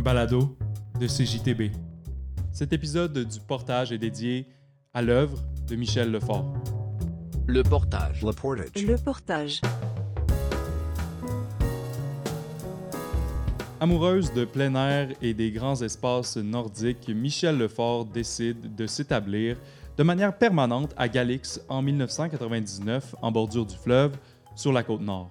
un balado de CJTB. Cet épisode du portage est dédié à l'œuvre de Michel Lefort. Le portage. Le portage. Le portage. Amoureuse de plein air et des grands espaces nordiques, Michel Lefort décide de s'établir de manière permanente à Galix en 1999 en bordure du fleuve sur la côte nord.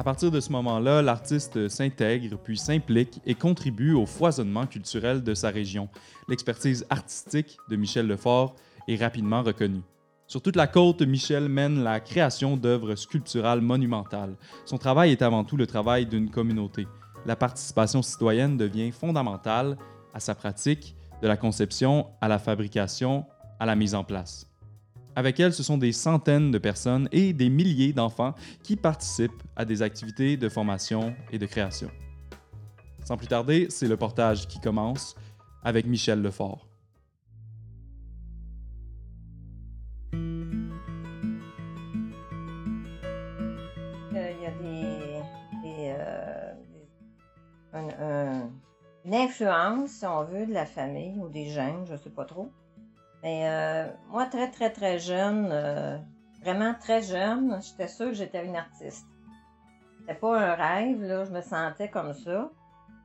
À partir de ce moment-là, l'artiste s'intègre puis s'implique et contribue au foisonnement culturel de sa région. L'expertise artistique de Michel Lefort est rapidement reconnue. Sur toute la côte, Michel mène la création d'œuvres sculpturales monumentales. Son travail est avant tout le travail d'une communauté. La participation citoyenne devient fondamentale à sa pratique, de la conception à la fabrication, à la mise en place. Avec elle, ce sont des centaines de personnes et des milliers d'enfants qui participent à des activités de formation et de création. Sans plus tarder, c'est le portage qui commence avec Michel Lefort. Euh, Il y a euh, une influence, si on veut, de la famille ou des gènes, je sais pas trop. Mais euh, moi, très, très, très jeune, euh, vraiment très jeune, j'étais sûre que j'étais une artiste. C'était pas un rêve, là, je me sentais comme ça.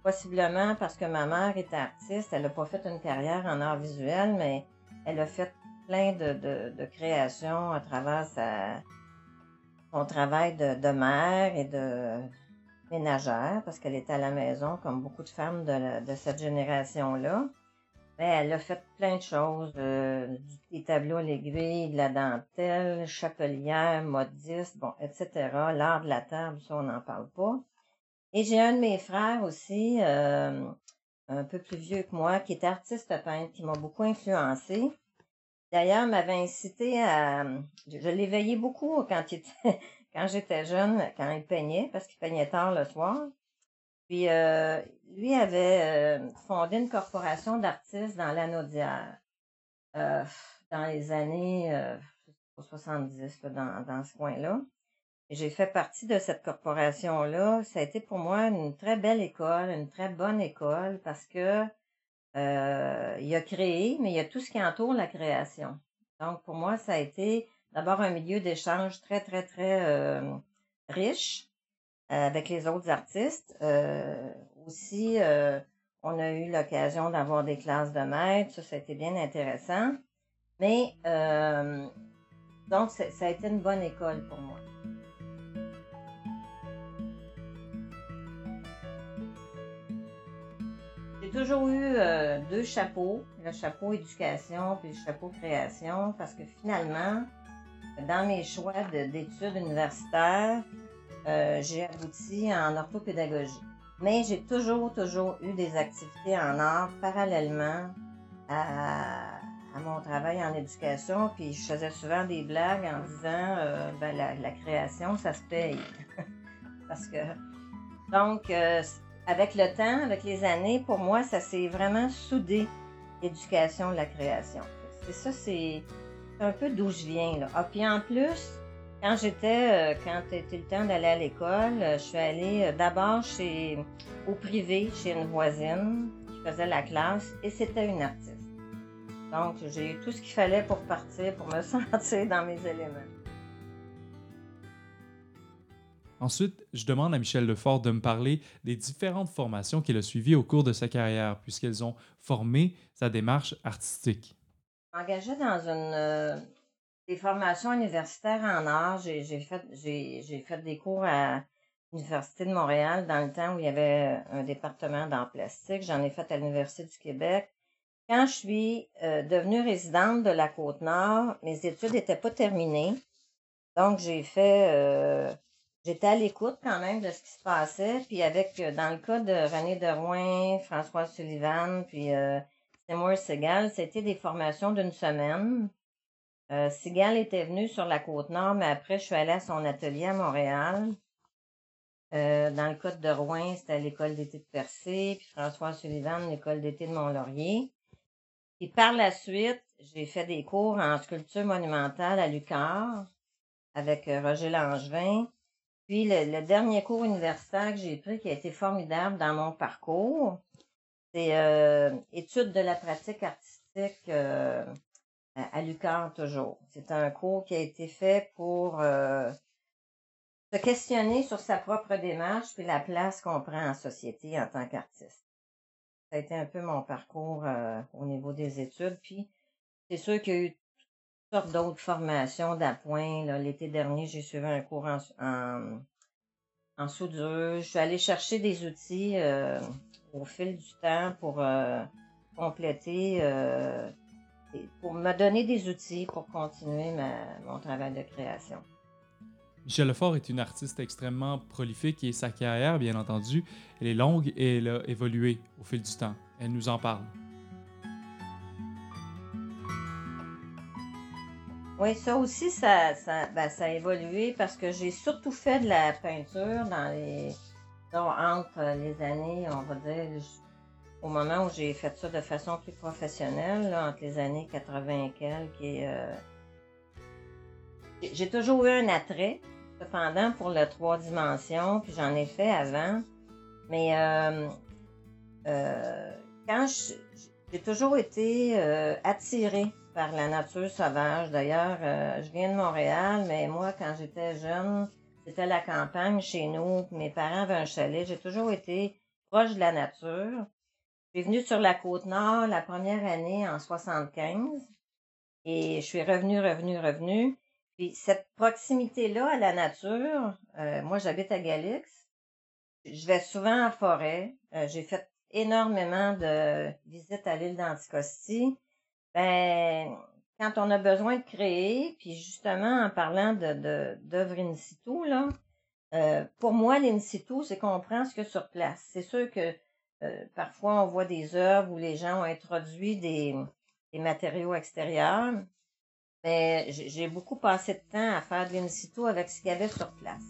Possiblement parce que ma mère était artiste, elle n'a pas fait une carrière en art visuel, mais elle a fait plein de, de, de créations à travers sa, son travail de, de mère et de ménagère, parce qu'elle était à la maison, comme beaucoup de femmes de, de cette génération-là. Mais elle a fait plein de choses, euh, des tableaux à l'aiguille, de la dentelle, chapelière, modiste, bon, etc. L'art de la table, ça, on n'en parle pas. Et j'ai un de mes frères aussi, euh, un peu plus vieux que moi, qui est artiste peintre, qui m'a beaucoup influencé. D'ailleurs, m'avait incité à... Je, je l'ai veillé beaucoup quand, il était- quand j'étais jeune, quand il peignait, parce qu'il peignait tard le soir. Puis, euh, lui avait euh, fondé une corporation d'artistes dans l'Anaudière, euh, dans les années euh, 70, là, dans, ce coin-là. J'ai fait partie de cette corporation-là. Ça a été pour moi une très belle école, une très bonne école, parce que euh, il a créé, mais il y a tout ce qui entoure la création. Donc, pour moi, ça a été d'abord un milieu d'échange très, très, très euh, riche euh, avec les autres artistes. Euh, aussi, euh, on a eu l'occasion d'avoir des classes de maîtres. Ça, été bien intéressant. Mais, euh, donc, ça a été une bonne école pour moi. J'ai toujours eu euh, deux chapeaux, le chapeau éducation puis le chapeau création, parce que finalement, dans mes choix de- d'études universitaires, j'ai abouti en orthopédagogie. Mais j'ai toujours, toujours eu des activités en art parallèlement à, mon travail en éducation. Puis je faisais souvent des blagues en disant, euh, ben, la, la création, ça se paye. Parce que, donc, euh, avec le temps, avec les années, pour moi, ça s'est vraiment soudé, l'éducation, la création. C'est ça, c'est un peu d'où je viens. Là. Ah, puis en plus, quand j'étais, euh, quand c'était le temps d'aller à l'école, euh, je suis allée euh, d'abord chez, au privé, chez une voisine qui faisait la classe, et c'était une artiste. Donc, j'ai eu tout ce qu'il fallait pour partir, pour me sentir dans mes éléments. Ensuite, je demande à Michel Lefort de me parler des différentes formations qu'il a suivies au cours de sa carrière, puisqu'elles ont formé sa démarche artistique. engagée dans une des formations universitaires en art. J'ai fait j'ai fait des cours à l'Université de Montréal dans le temps où il y avait un département d'art plastique. J'en ai fait à l'Université du Québec. Quand je suis euh, devenue résidente de la Côte-Nord, mes études n'étaient pas terminées. Donc, j'ai fait... euh, J'étais à l'écoute quand même de ce qui se passait. Puis avec, euh, dans le cas de René Derouin, François Sullivan, puis euh, Seymour Segal, c'était des formations d'une semaine. Euh, Segal était venu sur la Côte-Nord, mais après, je suis allée à son atelier à Montréal. Euh, dans le cas de Rouen, c'était à l'école d'été de Percé, puis François Sullivan, l'école d'été de Mont-Laurier. Puis par la suite, j'ai fait des cours en sculpture monumentale à Lucar avec euh, Roger Langevin. Puis le, dernier cours universitaire que j'ai pris qui a été formidable dans mon parcours, c'est euh, étude de la pratique artistique euh, à, à toujours. C'est un cours qui a été fait pour euh, se questionner sur sa propre démarche puis la place qu'on prend en société en tant qu'artiste. Ça a été un peu mon parcours au niveau des études. Puis c'est sûr qu'il y a eu toutes sortes d'autres formations d'appoint. L'été dernier, j'ai suivi un cours en, en, en, soudure. Je suis allée chercher des outils au fil du temps pour euh, compléter, pour me donner des outils pour continuer mon travail de création. Michel Lefort est une artiste extrêmement prolifique et sa carrière, bien entendu, elle est longue et elle a évolué au fil du temps. Elle nous en parle. Oui, ça aussi, ça, ça, ben, ça a évolué parce que j'ai surtout fait de la peinture dans les entre les années, on va dire, au moment où j'ai fait ça de façon plus professionnelle, entre les années 80 et quelques, euh, j'ai toujours eu un attrait, cependant, pour le trois dimensions, puis j'en ai fait avant. Mais euh, euh, quand j'ai toujours été attirée par la nature sauvage. D'ailleurs, je viens de Montréal, mais moi, quand j'étais jeune, c'était la campagne chez nous. Mes parents avaient un chalet. J'ai toujours été proche de la nature. Je suis venue sur la côte nord la première année en 75 et je suis revenue, revenue, revenue. Puis cette proximité-là à la nature, euh, moi j'habite à Galix. Je vais souvent en forêt. Euh, j'ai fait énormément de visites à l'île d'Anticosti. Ben, quand on a besoin de créer, puis justement en parlant de d'œuvres in situ, là, euh, pour moi, l'in situ, c'est qu'on prend ce que sur place. C'est sûr que euh, parfois on voit des œuvres où les gens ont introduit des, matériaux extérieurs, mais j'ai beaucoup passé de temps à faire de l'in situ avec ce qu'il y avait sur place.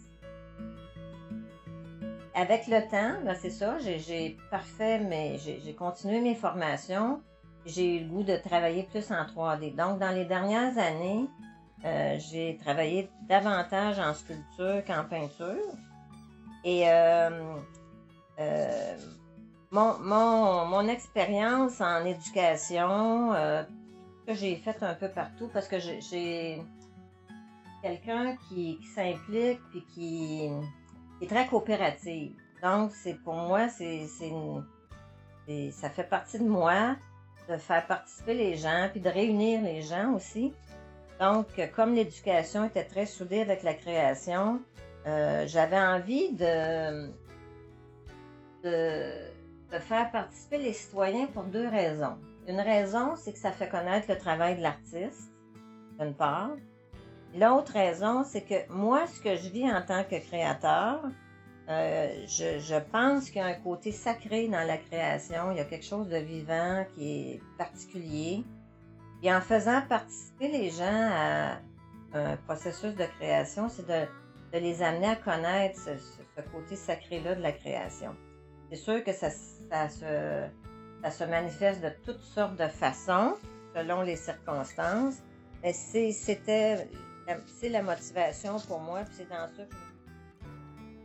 Avec le temps, ben c'est ça, j'ai parfait, mais j'ai continué mes formations j'ai eu le goût de travailler plus en 3D. Donc, dans les dernières années, euh, j'ai travaillé davantage en sculpture qu'en peinture. Et euh, mon, mon, mon expérience en éducation, que j'ai faite un peu partout, parce que j'ai quelqu'un qui, s'implique puis qui, est très coopérative. Donc, c'est pour moi, c'est ça fait partie de moi de faire participer les gens, puis de réunir les gens aussi. Donc, comme l'éducation était très soudée avec la création, euh, j'avais envie de, faire participer les citoyens pour deux raisons. Une raison, c'est que ça fait connaître le travail de l'artiste, d'une part. L'autre raison, c'est que moi, ce que je vis en tant que créateur, euh, je, pense qu'il y a un côté sacré dans la création. Il y a quelque chose de vivant qui est particulier. Et en faisant participer les gens à un processus de création, c'est de, de, les amener à connaître ce côté sacré-là de la création. C'est sûr que ça, se, ça se manifeste de toutes sortes de façons selon les circonstances. Mais c'est la motivation pour moi, puis c'est dans ça que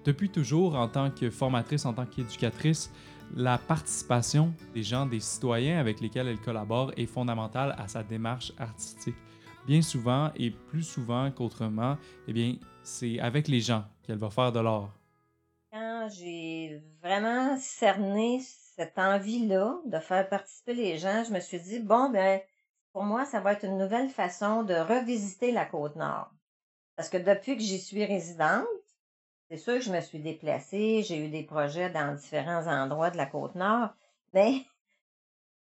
depuis toujours, en tant que formatrice, en tant qu'éducatrice, la participation des gens, des citoyens avec lesquels elle collabore est fondamentale à sa démarche artistique. Bien souvent et plus souvent qu'autrement, eh bien, c'est avec les gens qu'elle va faire de l'art. J'ai vraiment cerné cette envie-là de faire participer les gens, je me suis dit, bon, ben, pour moi, ça va être une nouvelle façon de revisiter la Côte-Nord. Parce que depuis que j'y suis résidente, c'est sûr que je me suis déplacée, j'ai eu des projets dans différents endroits de la côte nord, mais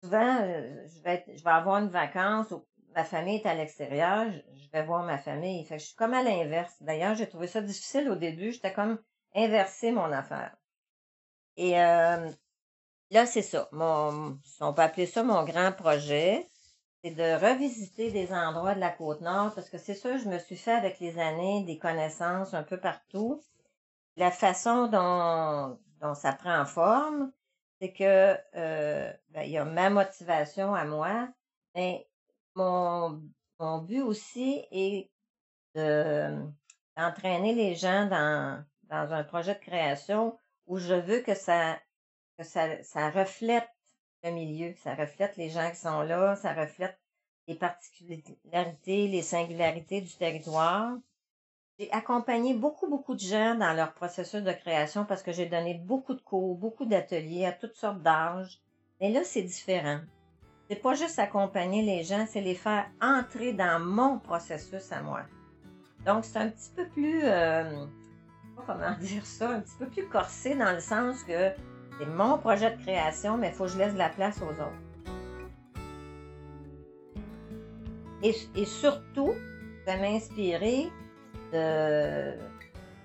souvent, euh, je vais, je vais avoir une vacance où ma famille est à l'extérieur, je vais voir ma famille. Fait que je suis comme à l'inverse. D'ailleurs, j'ai trouvé ça difficile au début. J'étais comme inversé mon affaire. Et euh, là, c'est ça. Mon, on peut appeler ça mon grand projet. C'est de revisiter des endroits de la côte nord parce que c'est sûr, je me suis fait avec les années des connaissances un peu partout la façon dont, dont ça prend forme, c'est que euh, ben, il y a ma motivation à moi, mais mon, mon but aussi est d'entraîner les gens dans, dans un projet de création où je veux que ça, ça, ça reflète le milieu. Ça reflète les gens qui sont là, ça reflète les particularités, les singularités du territoire. J'ai accompagné beaucoup, beaucoup de gens dans leur processus de création parce que j'ai donné beaucoup de cours, beaucoup d'ateliers à toutes sortes d'âges. Mais là, c'est différent. C'est pas juste accompagner les gens, c'est les faire entrer dans mon processus à moi. Donc, c'est un petit peu plus, euh, comment dire ça, un petit peu plus corsé dans le sens que c'est mon projet de création, mais il faut que je laisse de la place aux autres. Et, surtout, ça m'a de,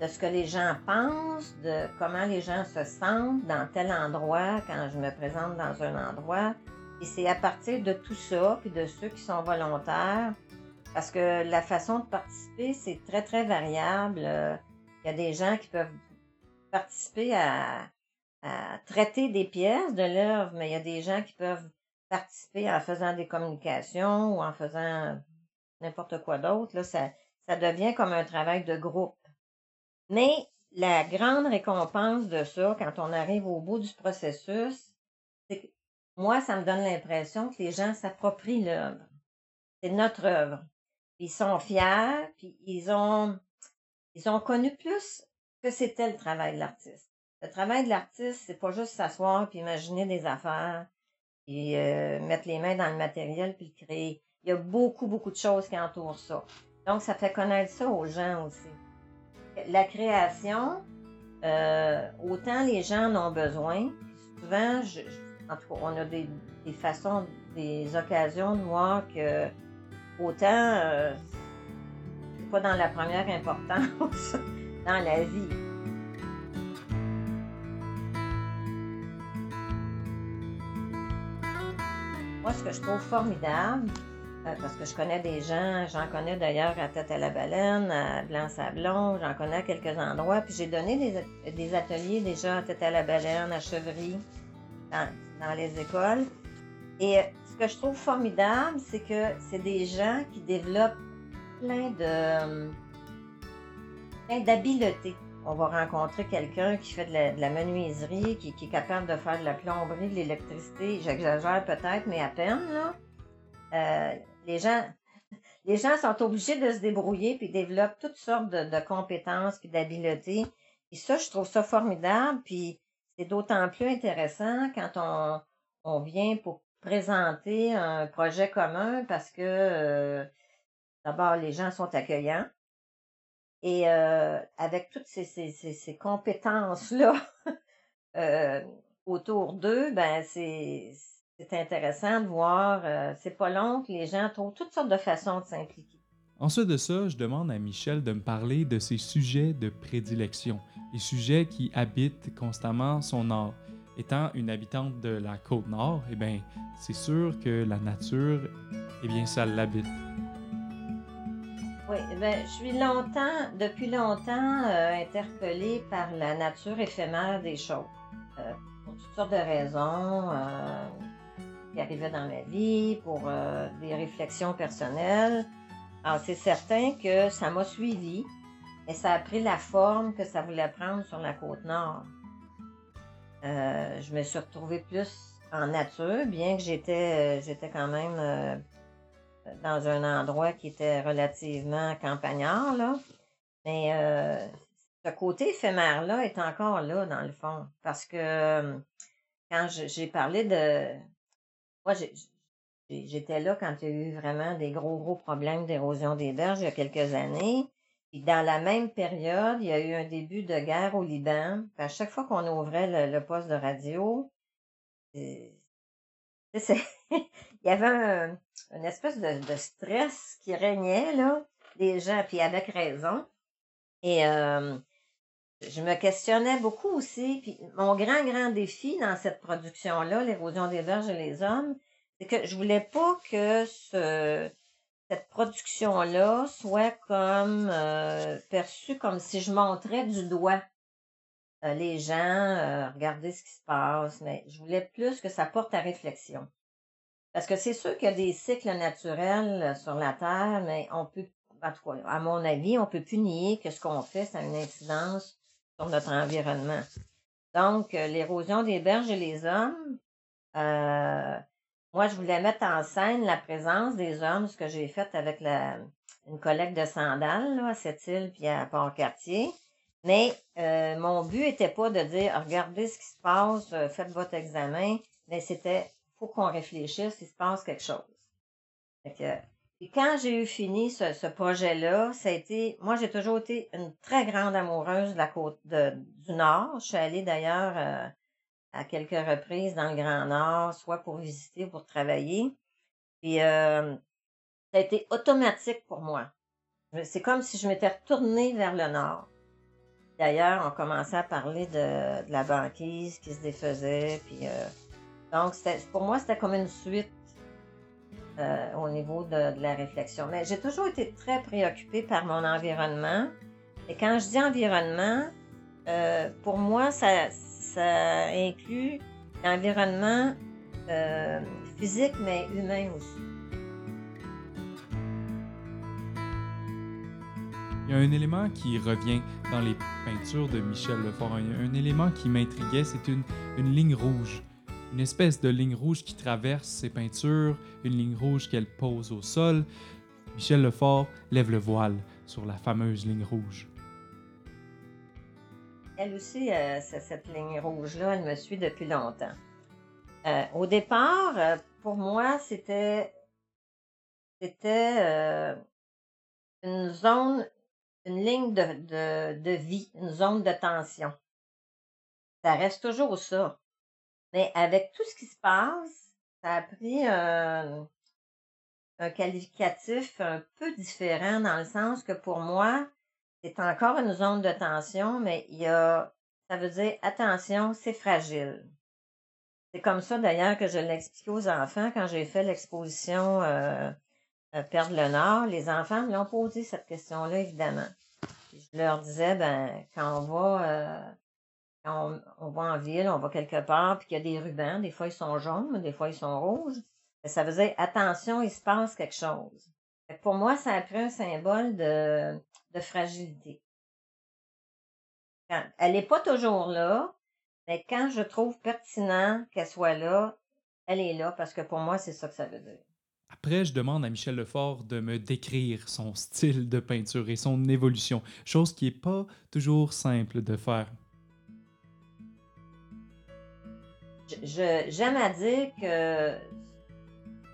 de ce que les gens pensent, de comment les gens se sentent dans tel endroit quand je me présente dans un endroit. Et c'est à partir de tout ça, puis de ceux qui sont volontaires, parce que la façon de participer, c'est très, très variable. Il y a des gens qui peuvent participer à, traiter des pièces de l'œuvre, mais il y a des gens qui peuvent participer en faisant des communications ou en faisant n'importe quoi d'autre, là, ça, ça devient comme un travail de groupe. Mais la grande récompense de ça, quand on arrive au bout du processus, c'est que moi, ça me donne l'impression que les gens s'approprient l'œuvre. C'est notre œuvre. Ils sont fiers, puis ils ont, ils ont connu plus que c'était le travail de l'artiste. Le travail de l'artiste, c'est pas juste s'asseoir puis imaginer des affaires et euh, mettre les mains dans le matériel puis le créer. Il y a beaucoup, beaucoup de choses qui entourent ça. Donc, ça fait connaître ça aux gens aussi. La création, euh, autant les gens en ont besoin. Souvent, en tout cas, on a des, façons, des occasions de voir que autant euh, dans la première importance dans la vie. Moi, ce que je trouve formidable, euh, parce que je connais des gens, j'en connais d'ailleurs à Tête à la Baleine, à Blanc-Sablon, j'en connais à quelques endroits, puis j'ai donné des, ateliers déjà à Tête à la Baleine, à Chevry, dans, les écoles. Et ce que je trouve formidable, c'est que c'est des gens qui développent plein de plein d'habiletés on va rencontrer quelqu'un qui fait de la, menuiserie, qui, est capable de faire de la plomberie, de l'électricité. J'exagère peut-être, mais à peine. Là. Euh, les gens, les gens sont obligés de se débrouiller puis développent toutes sortes de, compétences puis d'habiletés. Et ça, je trouve ça formidable. Puis c'est d'autant plus intéressant quand on, on vient pour présenter un projet commun parce que euh, d'abord les gens sont accueillants. Et euh, avec toutes ces, ces, ces, compétences-là euh, autour d'eux, ben c'est intéressant de voir. Euh, c'est pas long que les gens trouvent toutes sortes de façons de s'impliquer. Ensuite de ça, je demande à Michel de me parler de ses sujets de prédilection, les sujets qui habitent constamment son art. Étant une habitante de la côte nord, eh bien, c'est sûr que la nature, eh bien, ça l'habite. Ben, je suis longtemps, depuis longtemps, euh, interpellée par la nature éphémère des choses. Euh, pour toutes sortes de raisons euh, qui arrivaient dans ma vie, pour des réflexions personnelles. Alors, c'est certain que ça m'a suivi et ça a pris la forme que ça voulait prendre sur la côte nord. je me suis retrouvée plus en nature, bien que j'étais, j'étais quand même dans un endroit qui était relativement campagnard, là. Mais euh, ce côté éphémère-là est encore là, dans le fond. Parce que euh, quand j'ai parlé de. Moi, j'étais là quand il y a eu vraiment des gros, gros problèmes d'érosion des berges il y a quelques années. Puis dans la même période, il y a eu un début de guerre au Liban. à chaque fois qu'on ouvrait le, poste de radio, c'est il y avait un, une espèce de, stress qui régnait, là, des gens, puis avec raison. Et euh, je me questionnais beaucoup aussi. Puis mon grand, grand défi dans cette production-là, l'érosion des verges et les hommes, c'est que je voulais pas que ce, cette production-là soit comme euh, perçue comme si je montrais du doigt euh, les gens, euh, regarder ce qui se passe, mais je voulais plus que ça porte à réflexion. Parce que c'est sûr qu'il y a des cycles naturels euh, sur la Terre, mais on peut, en tout cas, à mon avis, on peut plus nier que ce qu'on fait, ça a une incidence sur notre environnement. Donc, euh, l'érosion des berges et les hommes, Euh, moi, je voulais mettre en scène la présence des hommes, ce que j'ai fait avec la, une collecte de sandales là, à Sept-Îles puis à Port-Cartier. Mais mon but était pas de dire regardez ce qui se passe, faites votre examen, mais c'était faut qu'on réfléchisse, il se passe quelque chose. Fait et quand j'ai eu fini ce, projet-là, ça a été, moi j'ai toujours été une très grande amoureuse de la côte du Nord. Je suis allée d'ailleurs euh, à quelques reprises dans le Grand Nord, soit pour visiter, ou pour travailler. Puis euh, ça a été automatique pour moi. C'est comme si je m'étais retournée vers le Nord. D'ailleurs, on commençait à parler de, de la banquise qui se défaisait. Puis, euh, donc, pour moi, c'était comme une suite euh, au niveau de, la réflexion. Mais j'ai toujours été très préoccupée par mon environnement. Et quand je dis environnement, euh, pour moi, ça, inclut l'environnement euh, physique, mais humain aussi. Il y a un élément qui revient dans les peintures de Michel Lefort, un, un élément qui m'intriguait, c'est une ligne rouge une espèce de ligne rouge qui traverse ses peintures, une ligne rouge qu'elle pose au sol. Michel Lefort lève le voile sur la fameuse ligne rouge. Elle aussi, euh, cette ligne rouge-là, elle me suit depuis longtemps. Euh, au départ, euh, pour moi, c'était une zone, une ligne de, de vie, une zone de tension. Ça reste toujours ça. Mais avec tout ce qui se passe, ça a pris un, un qualificatif un peu différent dans le sens que pour moi, c'est encore une zone de tension, mais il y a, ça veut dire attention, c'est fragile. C'est comme ça d'ailleurs que je l'expliquais aux enfants quand j'ai fait l'exposition euh, euh, Perdre le Nord. Les enfants me l'ont posé cette question-là, évidemment. Je leur disais, ben, quand on va euh, on, va en ville, on va quelque part, puis qu'il y a des rubans, des fois ils sont jaunes, des fois ils sont rouges, ça veut dire attention, il se passe quelque chose. Pour moi, ça a pris un symbole de, de fragilité. elle n'est pas toujours là, mais quand je trouve pertinent qu'elle soit là, elle est là parce que pour moi, c'est ça que ça veut dire. Après, je demande à Michel Lefort de me décrire son style de peinture et son évolution, chose qui n'est pas toujours simple de faire. J'aime à dire que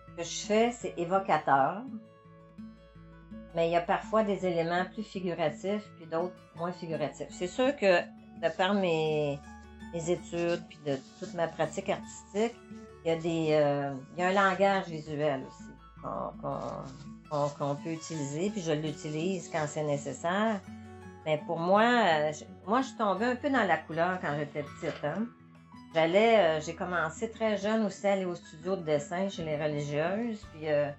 ce que je fais, c'est évocateur. Mais il y a parfois des éléments plus figuratifs, puis d'autres moins figuratifs. C'est sûr que de par mes, études, puis de toute ma pratique artistique, il y a, des, euh, il y a un langage visuel aussi qu'on peut utiliser, puis je l'utilise quand c'est nécessaire. Mais pour moi, euh, moi, je tombée un peu dans la couleur quand j'étais petite. Hein? J'allais, euh, j'ai commencé très jeune aussi à aller au studio de dessin chez les religieuses. Puis euh,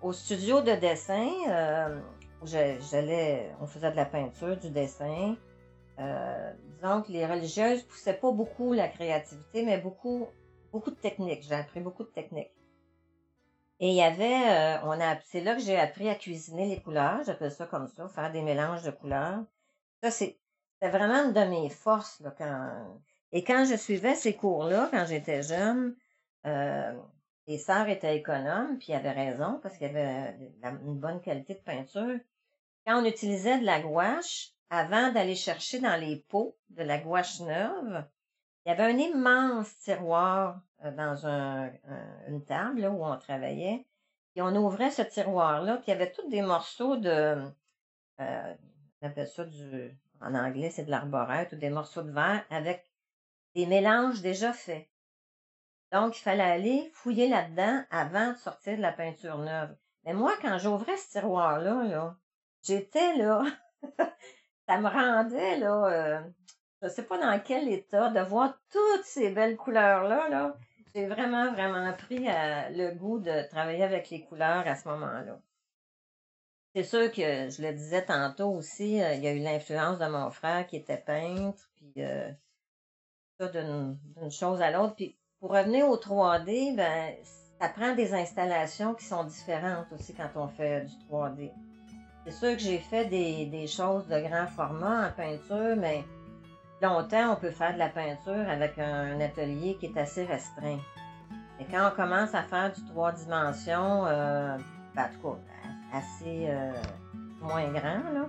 au, studio de dessin, euh, j'allais, on faisait de la peinture, du dessin. disons que les religieuses poussaient pas beaucoup la créativité, mais beaucoup, beaucoup de techniques. J'ai appris beaucoup de techniques. Et il y avait, on a, c'est là que j'ai appris à cuisiner les couleurs. J'appelle ça comme ça, faire des mélanges de couleurs. Ça, c'est, c'est vraiment une de mes forces là, quand et quand je suivais ces cours-là, quand j'étais jeune, euh, les sœurs étaient économes, puis avaient raison, parce qu'il y avait une bonne qualité de peinture. Quand on utilisait de la gouache, avant d'aller chercher dans les pots de la gouache neuve, il y avait un immense tiroir euh, dans un, une table où on travaillait. Et on ouvrait ce tiroir-là, puis il y avait tous des morceaux de, euh, on appelle ça du, en anglais, c'est de l'arborette ou des morceaux de verre avec des mélanges déjà faits. Donc, il fallait aller fouiller là-dedans avant de sortir de la peinture neuve. Mais moi, quand j'ouvrais ce tiroir-là, là, j'étais là, ça me rendait là, euh, je sais pas dans quel état, de voir toutes ces belles couleurs-là. Là. J'ai vraiment, vraiment pris euh, le goût de travailler avec les couleurs à ce moment-là. C'est sûr que je le disais tantôt aussi, euh, il y a eu l'influence de mon frère qui était peintre, puis euh, d'une chose à l'autre. Puis pour revenir au 3D, ben, ça prend des installations qui sont différentes aussi quand on fait du 3D. C'est sûr que j'ai fait des, des, choses de grand format en peinture, mais longtemps, on peut faire de la peinture avec un, atelier qui est assez restreint. Et quand on commence à faire du trois dimensions, euh, ben, en tout cas, assez euh, moins grand, là,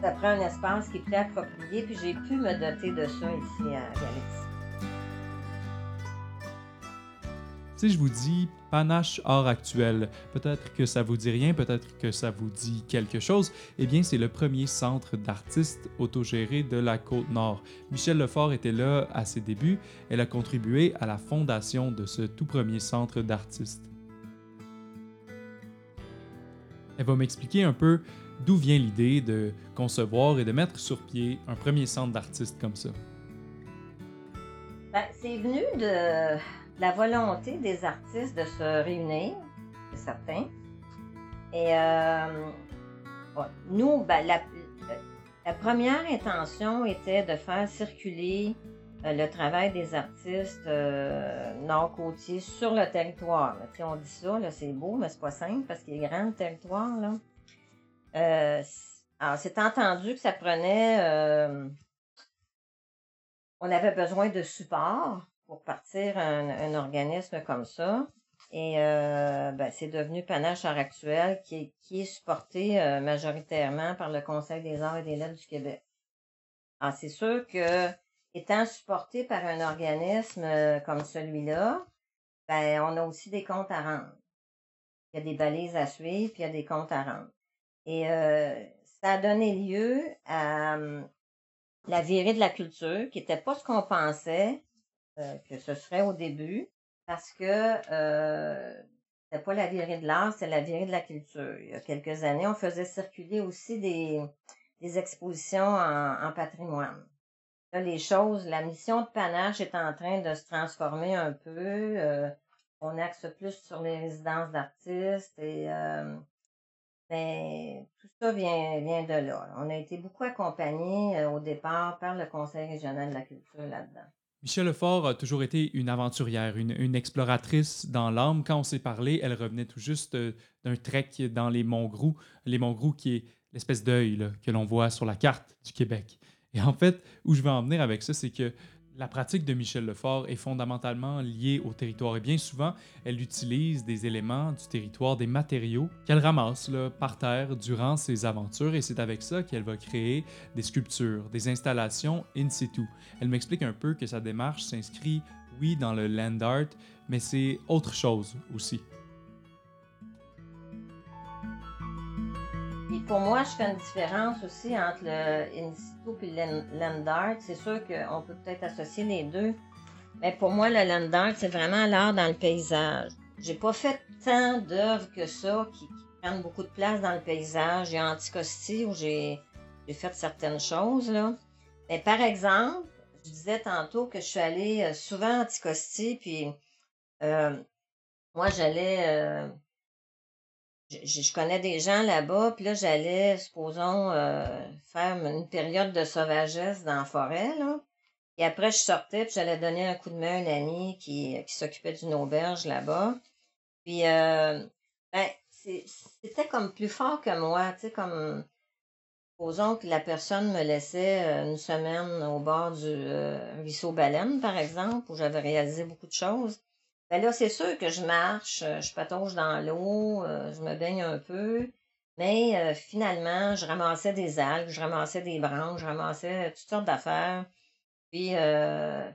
ça prend un espace qui est plus approprié, puis j'ai pu me doter de ça ici à Galaxy. Si je vous dis panache art actuel, peut-être que ça vous dit rien, peut-être que ça vous dit quelque chose, eh bien c'est le premier centre d'artistes autogéré de la Côte-Nord. Michel Lefort était là à ses débuts, elle a contribué à la fondation de ce tout premier centre d'artistes. Elle va m'expliquer un peu d'où vient l'idée de concevoir et de mettre sur pied un premier centre d'artistes comme ça? Ben, c'est venu de la volonté des artistes de se réunir, c'est certain. Et euh, nous, ben, la, première intention était de faire circuler euh, le travail des artistes euh, nord-côtiers sur le territoire. on dit ça, c'est beau, mais c'est pas simple parce qu'il est grand le territoire. Alors, c'est entendu que ça prenait. on avait besoin de support pour partir un, organisme comme ça. Et euh, ben, c'est devenu Panache Art Actuel qui qui est supporté euh, majoritairement par le Conseil des arts et des lettres du Québec. Alors, c'est sûr que étant supporté par un organisme euh, comme celui-là, ben, on a aussi des comptes à rendre. Il y a des balises à suivre, puis il y a des comptes à rendre. Et ça a donné lieu à hum, la virée de la culture, qui n'était pas ce qu'on pensait, euh, que ce serait au début, parce que euh, c'était pas la virée de l'art, c'est la virée de la culture. Il y a quelques années, on faisait circuler aussi des, des expositions en, patrimoine. Là, les choses, la mission de Panache est en train de se transformer un peu. Euh, on axe plus sur les résidences d'artistes et euh, ben, tout ça vient, vient de là. On a été beaucoup accompagnés au départ par le Conseil régional de la culture là-dedans. Michel Lefort a toujours été une aventurière, une, exploratrice dans l'âme. Quand on s'est parlé, elle revenait tout juste euh, d'un trek dans les Monts Grou, les Monts qui est l'espèce d'œil que l'on voit sur la carte du Québec. Et en fait, où je veux en venir avec ça, c'est que la pratique de Michel Lefort est fondamentalement liée au territoire et bien souvent, elle utilise des éléments du territoire, des matériaux qu'elle ramasse par terre durant ses aventures et c'est avec ça qu'elle va créer des sculptures, des installations in situ. Elle m'explique un peu que sa démarche s'inscrit, oui, dans le land art, mais c'est autre chose aussi. Pour moi, je fais une différence aussi entre le in et le land art. C'est sûr qu'on peut peut-être associer les deux. Mais pour moi, le land art, c'est vraiment l'art dans le paysage. J'ai pas fait tant d'œuvres que ça qui, prennent beaucoup de place dans le paysage. J'ai Anticosti où j'ai fait certaines choses. Là. Mais par exemple, je disais tantôt que je suis allée euh, souvent à Anticosti, puis euh, moi, j'allais. Euh, je, connais des gens là-bas, puis là, j'allais, supposons, euh, faire une période de sauvagesse dans la forêt, là. Et après, je sortais, puis j'allais donner un coup de main à une amie qui, qui s'occupait d'une auberge là-bas. Puis, euh, ben, c'était comme plus fort que moi, tu sais, comme, supposons que la personne me laissait euh, une semaine au bord du ruisseau Baleine, par exemple, où j'avais réalisé beaucoup de choses. Ben là, c'est sûr que je marche, euh, je patauge dans l'eau, euh, je me baigne un peu, mais euh, finalement, je ramassais des algues, je ramassais des branches, je ramassais toutes sortes d'affaires. Puis, je,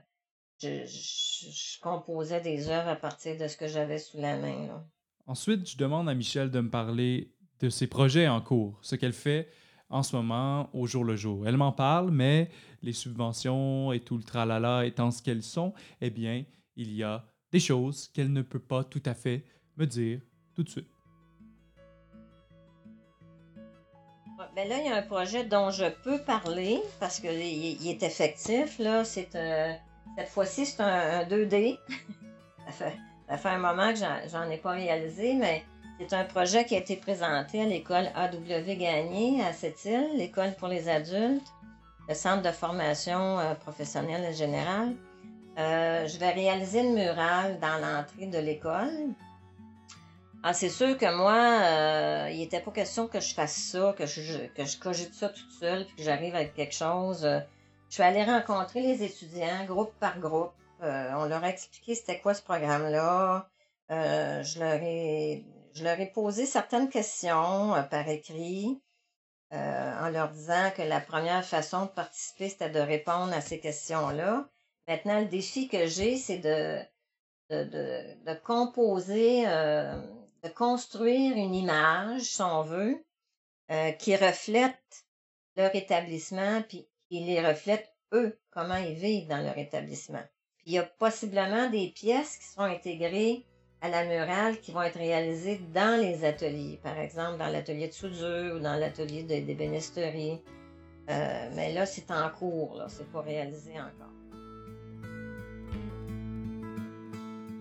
composais des œuvres à partir de ce que j'avais sous la main. Ensuite, je demande à Michel de me parler de ses projets en cours, ce qu'elle fait en ce moment au jour le jour. Elle m'en parle, mais les subventions et tout le tralala étant ce qu'elles sont, eh bien, il y a des choses qu'elle ne peut pas tout à fait me dire tout de suite. Ben là, il y a un projet dont je peux parler parce qu'il est effectif. Là. C'est, euh, cette fois-ci, c'est un, 2D. ça, fait, un moment que j'en, ai pas réalisé, mais c'est un projet qui a été présenté à l'école AW Gagné à cette île, l'école pour les adultes, le centre de formation euh, professionnelle générale. Euh, je vais réaliser une murale dans l'entrée de l'école. Ah, c'est sûr que moi, euh, il n'était pas question que je fasse ça, que je, que je cogite ça toute seule, puis que j'arrive avec quelque chose. Je suis allée rencontrer les étudiants, groupe par groupe, Euh, on leur a expliqué c'était quoi ce programme-là. Euh, je, leur ai, je leur ai posé certaines questions par écrit en leur disant que la première façon de participer, c'était de répondre à ces questions-là. Maintenant, le défi que j'ai, c'est de, de, de, composer, de construire une image, si on veut, qui reflète leur établissement, puis qui les reflète eux, comment ils vivent dans leur établissement. Puis il y a possiblement des pièces qui seront intégrées à la murale qui vont être réalisées dans les ateliers, par exemple dans l'atelier de soudure ou dans l'atelier d'ébénisterie. Euh, mais là, c'est en cours, c'est pas réalisé encore.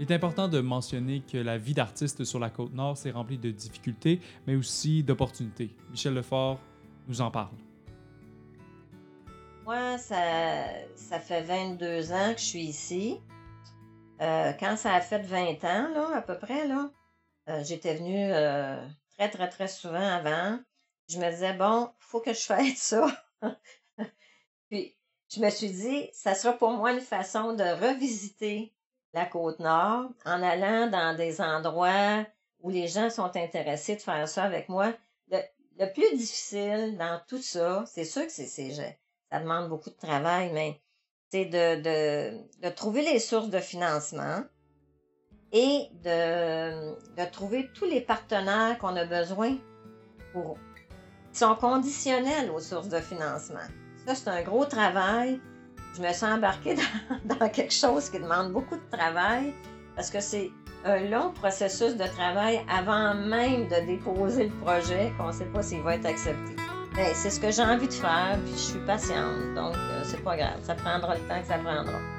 Il est important de mentionner que la vie d'artiste sur la côte nord s'est remplie de difficultés, mais aussi d'opportunités. Michel Lefort nous en parle. Moi, ça, ça fait 22 ans que je suis ici. Euh, quand ça a fait 20 ans, là, à peu près, là, euh, j'étais venue euh, très, très, très souvent avant. Je me disais, bon, faut que je fasse ça. Puis, je me suis dit, ça sera pour moi une façon de revisiter la côte nord en allant dans des endroits où les gens sont intéressés de faire ça avec moi. Le, plus difficile dans tout ça, c'est sûr que c'est ça demande beaucoup de travail, mais c'est de, trouver les sources de financement et de, trouver tous les partenaires qu'on a besoin qui sont conditionnels aux sources de financement. Ça, c'est un gros travail. Je me sens embarquée dans, quelque chose qui demande beaucoup de travail parce que c'est un long processus de travail avant même de déposer le projet qu'on ne sait pas s'il va être accepté. Ben, c'est ce que j'ai envie de faire, puis je suis patiente, donc euh, c'est pas grave. Ça prendra le temps que ça prendra.